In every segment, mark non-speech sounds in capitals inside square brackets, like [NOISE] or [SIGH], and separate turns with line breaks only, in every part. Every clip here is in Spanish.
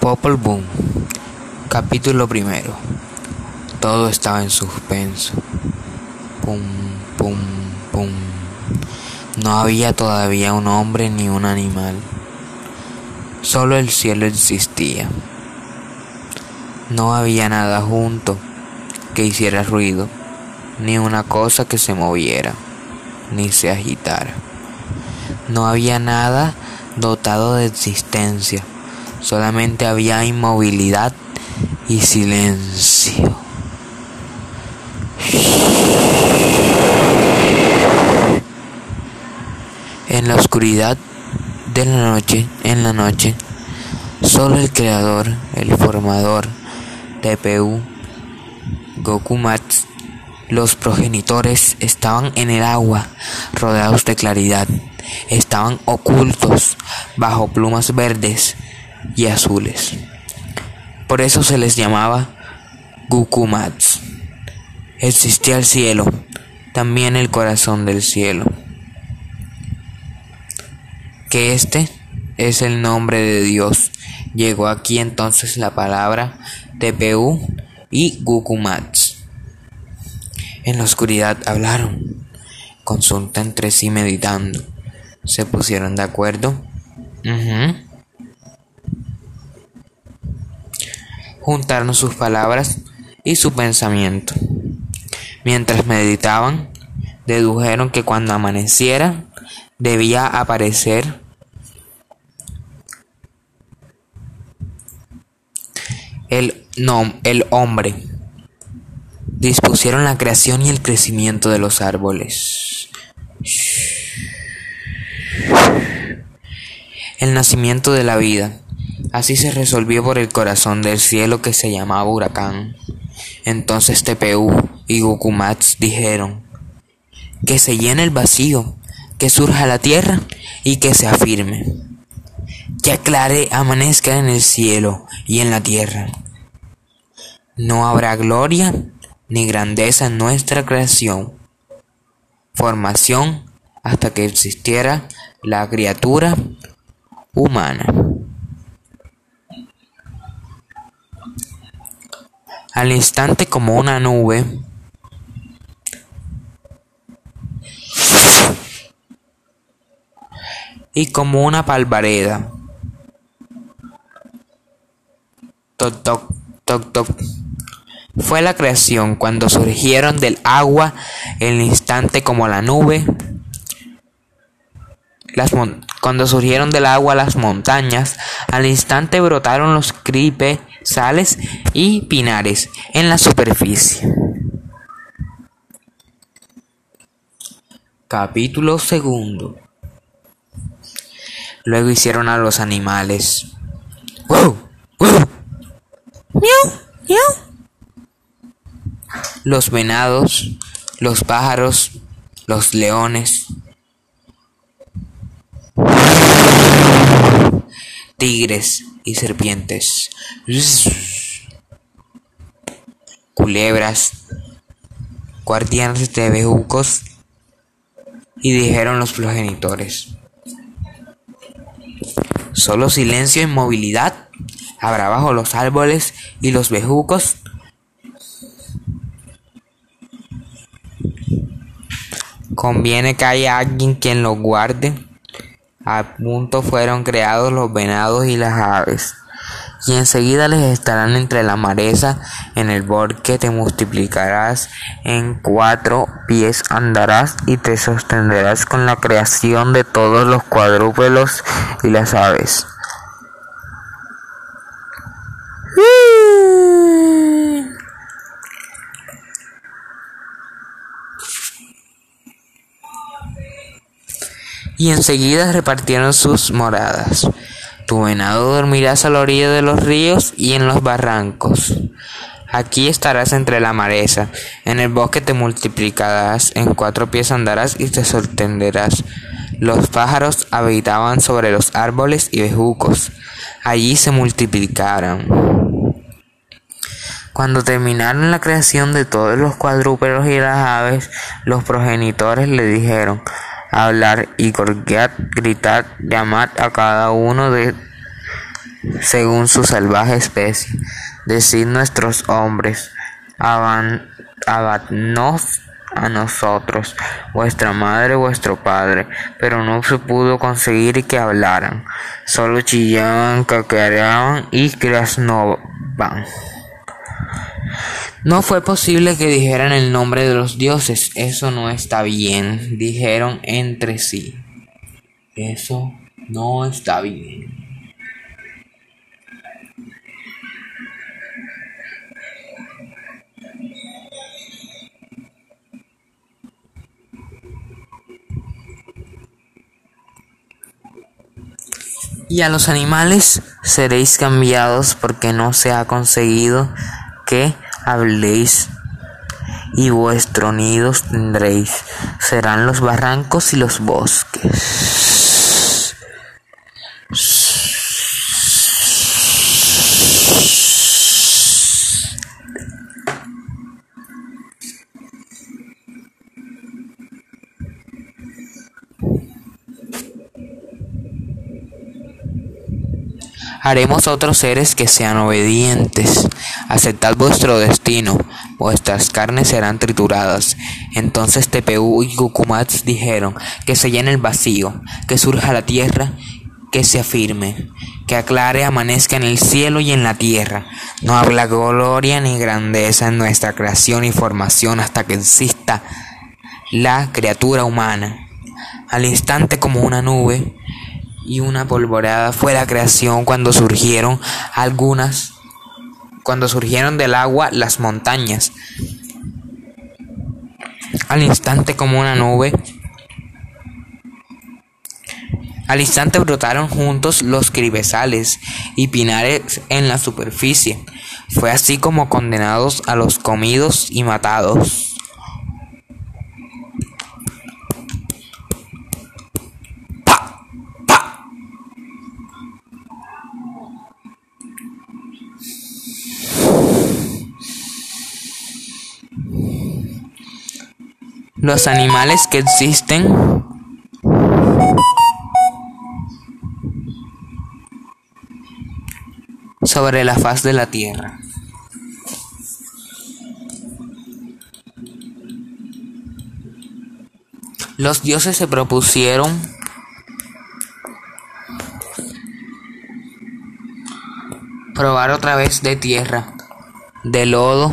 Popol Boom. Capítulo primero. Todo estaba en suspenso. Pum, pum, pum. No había todavía un hombre ni un animal. Solo el cielo existía. No había nada junto que hiciera ruido, ni una cosa que se moviera, ni se agitara. No había nada dotado de existencia solamente había inmovilidad y silencio. En la oscuridad de la noche, en la noche, solo el creador, el formador, TPU, Gokumats, los progenitores estaban en el agua, rodeados de claridad, estaban ocultos bajo plumas verdes y azules. Por eso se les llamaba Gukumats. Existía el cielo, también el corazón del cielo. Que este es el nombre de Dios. Llegó aquí entonces la palabra TPU y Gukumats. En la oscuridad hablaron, consulta entre sí meditando. Se pusieron de acuerdo. Juntaron sus palabras y su pensamiento. Mientras meditaban, dedujeron que cuando amaneciera debía aparecer el, no, el hombre. Dispusieron la creación y el crecimiento de los árboles. El nacimiento de la vida Así se resolvió por el corazón del cielo que se llamaba huracán. Entonces TPU y Gukumats dijeron, que se llene el vacío, que surja la tierra y que se afirme, que aclare, amanezca en el cielo y en la tierra. No habrá gloria ni grandeza en nuestra creación, formación hasta que existiera la criatura humana. Al instante como una nube. Y como una palvareda. Toc, toc, toc, toc. Fue la creación cuando surgieron del agua el instante como la nube. Las cuando surgieron del agua las montañas, al instante brotaron los cripes sales y pinares en la superficie. Capítulo segundo. Luego hicieron a los animales. ¡Wow! ¡Wow! ¡Miau! ¡Miau! Los venados, los pájaros, los leones. Tigres, y serpientes, culebras, guardianes de bejucos, y dijeron los progenitores. Solo silencio e inmovilidad habrá bajo los árboles y los bejucos. Conviene que haya alguien quien los guarde. Punto fueron creados los venados y las aves, y enseguida les estarán entre la mareza, en el bosque te multiplicarás, en cuatro pies andarás y te sostendrás con la creación de todos los cuadrúpedos y las aves. Y enseguida repartieron sus moradas. Tu venado dormirás a la orilla de los ríos y en los barrancos. Aquí estarás entre la mareza, en el bosque te multiplicarás, en cuatro pies andarás y te sorprenderás. Los pájaros habitaban sobre los árboles y bejucos, allí se multiplicaron. Cuando terminaron la creación de todos los cuadrúpedos y las aves, los progenitores le dijeron, hablar y gorguear, gritar, llamar a cada uno de según su salvaje especie. Decid nuestros hombres, abadnos a nosotros, vuestra madre, vuestro padre, pero no se pudo conseguir que hablaran, solo chillaban, cacareaban y crasnovan. No fue posible que dijeran el nombre de los dioses, eso no está bien, dijeron entre sí. Eso no está bien. Y a los animales seréis cambiados porque no se ha conseguido que habléis y vuestros nidos tendréis. Serán los barrancos y los bosques. Haremos otros seres que sean obedientes. Aceptad vuestro destino, vuestras carnes serán trituradas. Entonces Tpu y Gukumats dijeron que se llene el vacío, que surja la tierra, que se afirme, que aclare, amanezca en el cielo y en la tierra. No habla gloria ni grandeza en nuestra creación y formación hasta que exista la criatura humana. Al instante como una nube, y una polvoreada fue la creación cuando surgieron algunas, cuando surgieron del agua las montañas. Al instante como una nube, al instante brotaron juntos los cribesales y pinares en la superficie. Fue así como condenados a los comidos y matados. Los animales que existen sobre la faz de la tierra. Los dioses se propusieron probar otra vez de tierra, de lodo.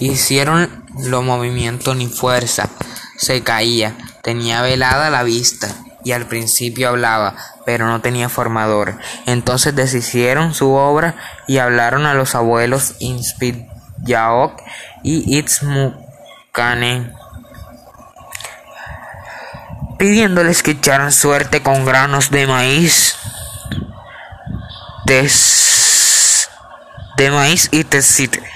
Hicieron lo movimiento ni fuerza, se caía, tenía velada la vista y al principio hablaba, pero no tenía formador. Entonces deshicieron su obra y hablaron a los abuelos Inspid-Yaok y Itzmukane, pidiéndoles que echaran suerte con granos de maíz, de maíz y tecite.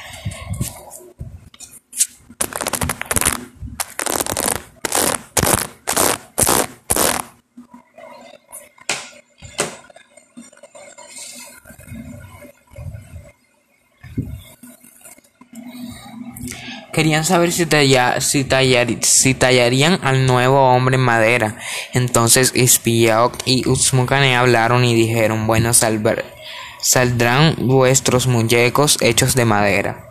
Querían saber si, tallarían al nuevo hombre en madera. Entonces Ispiaok y Utsmukane hablaron y dijeron, bueno, saldrán vuestros muñecos hechos de madera.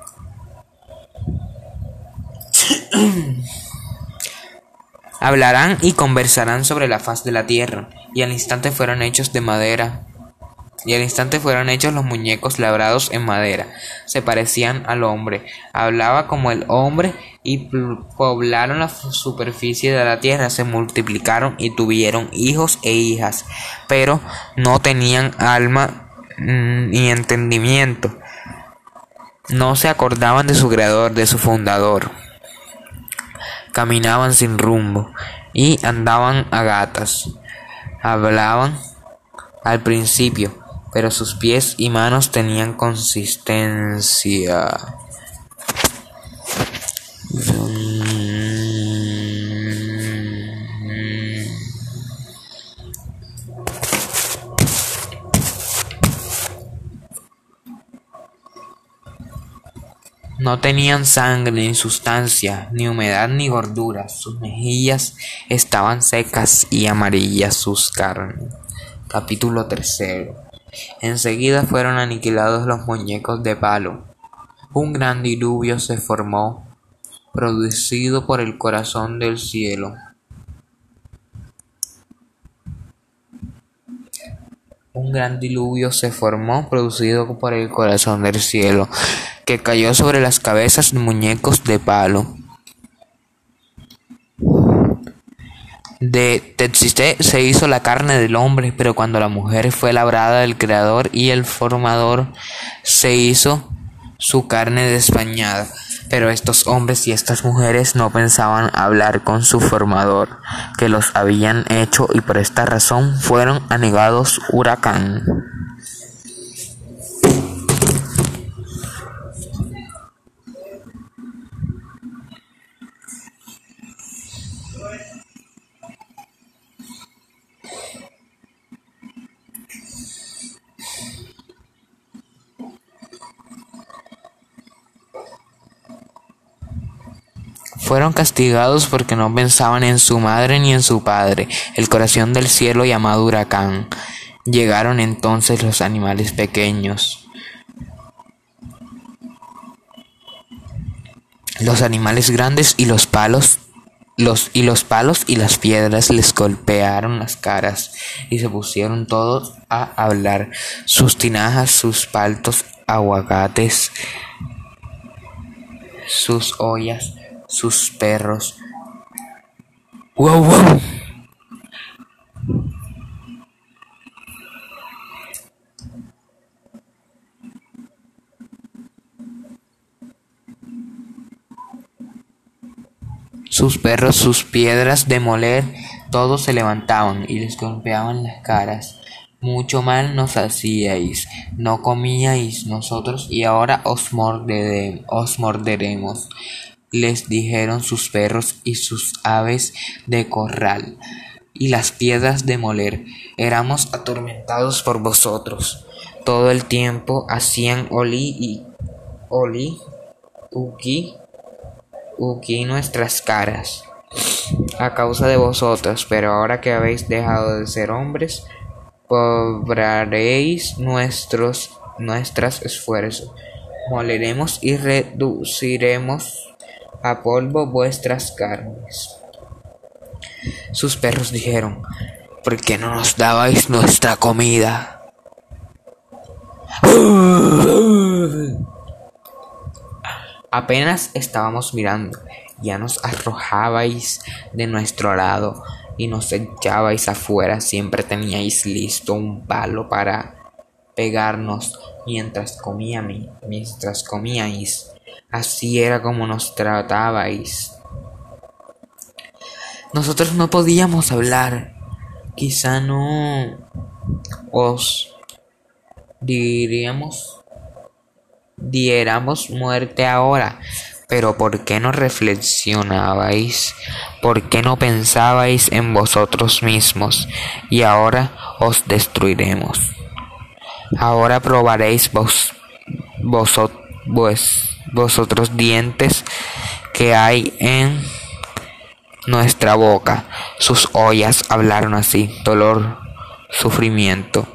[CLEARS THROAT] Hablarán y conversarán sobre la faz de la tierra, y al instante fueron hechos de madera y al instante fueron hechos los muñecos labrados en madera. Se parecían al hombre, hablaba como el hombre y poblaron la superficie de la tierra, se multiplicaron y tuvieron hijos e hijas, pero no tenían alma mm, ni entendimiento. No se acordaban de su creador, de su fundador. Caminaban sin rumbo y andaban a gatas. Hablaban al principio pero sus pies y manos tenían consistencia. No tenían sangre ni sustancia, ni humedad ni gordura. Sus mejillas estaban secas y amarillas sus carnes Capítulo tercero. Enseguida fueron aniquilados los muñecos de palo. Un gran diluvio se formó, producido por el corazón del cielo. Un gran diluvio se formó, producido por el corazón del cielo, que cayó sobre las cabezas de muñecos de palo. De Tetsiste se hizo la carne del hombre, pero cuando la mujer fue labrada del Creador y el Formador, se hizo su carne despañada. Pero estos hombres y estas mujeres no pensaban hablar con su formador, que los habían hecho y por esta razón fueron anegados huracán. Fueron castigados porque no pensaban en su madre ni en su padre, el corazón del cielo llamado huracán. Llegaron entonces los animales pequeños. Los animales grandes y los palos los, y los palos y las piedras les golpearon las caras y se pusieron todos a hablar. Sus tinajas, sus paltos, aguacates, sus ollas, sus perros. ¡Wow, wow! Sus perros, sus piedras de moler, todos se levantaban y les golpeaban las caras. Mucho mal nos hacíais, no comíais nosotros y ahora os, os morderemos les dijeron sus perros y sus aves de corral, y las piedras de moler, éramos atormentados por vosotros. Todo el tiempo hacían oli y oli, uki, uki nuestras caras, a causa de vosotros, pero ahora que habéis dejado de ser hombres, cobraréis nuestros, nuestras esfuerzos, moleremos y reduciremos a polvo vuestras carnes. Sus perros dijeron, ¿por qué no nos dabais nuestra comida? Apenas estábamos mirando, ya nos arrojabais de nuestro lado y nos echabais afuera, siempre teníais listo un palo para pegarnos mientras comíais, mientras comíais. Así era como nos tratabais. Nosotros no podíamos hablar. Quizá no os diríamos diéramos muerte ahora. Pero ¿por qué no reflexionabais? ¿Por qué no pensabais en vosotros mismos? Y ahora os destruiremos. Ahora probaréis vos, vosotros, vosotros dientes que hay en nuestra boca. Sus ollas hablaron así, dolor, sufrimiento.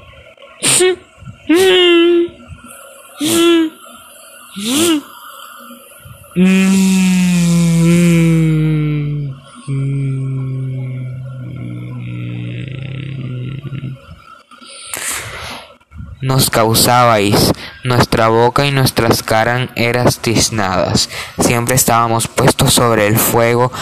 nos causabais, nuestra boca y nuestras caras eran tiznadas, siempre estábamos puestos sobre el fuego.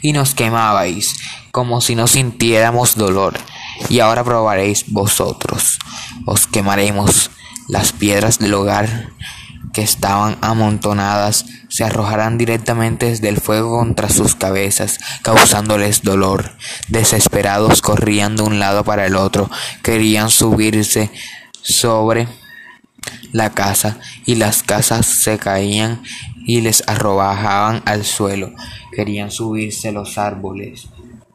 Y nos quemabais, como si no sintiéramos dolor. Y ahora probaréis vosotros, os quemaremos las piedras del hogar que estaban amontonadas se arrojarán directamente desde el fuego contra sus cabezas, causándoles dolor. Desesperados corrían de un lado para el otro, querían subirse sobre la casa y las casas se caían y les arrojaban al suelo. Querían subirse los árboles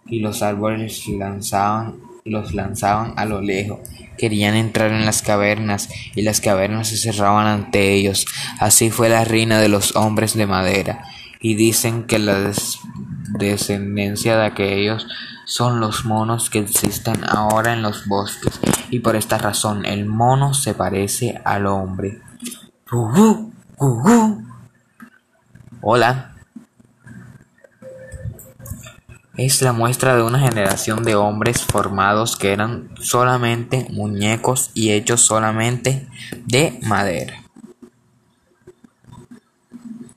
y los árboles lanzaban, los lanzaban a lo lejos querían entrar en las cavernas y las cavernas se cerraban ante ellos. Así fue la reina de los hombres de madera. Y dicen que la descendencia de aquellos son los monos que existen ahora en los bosques. Y por esta razón el mono se parece al hombre. Hola. Es la muestra de una generación de hombres formados que eran solamente muñecos y hechos solamente de madera.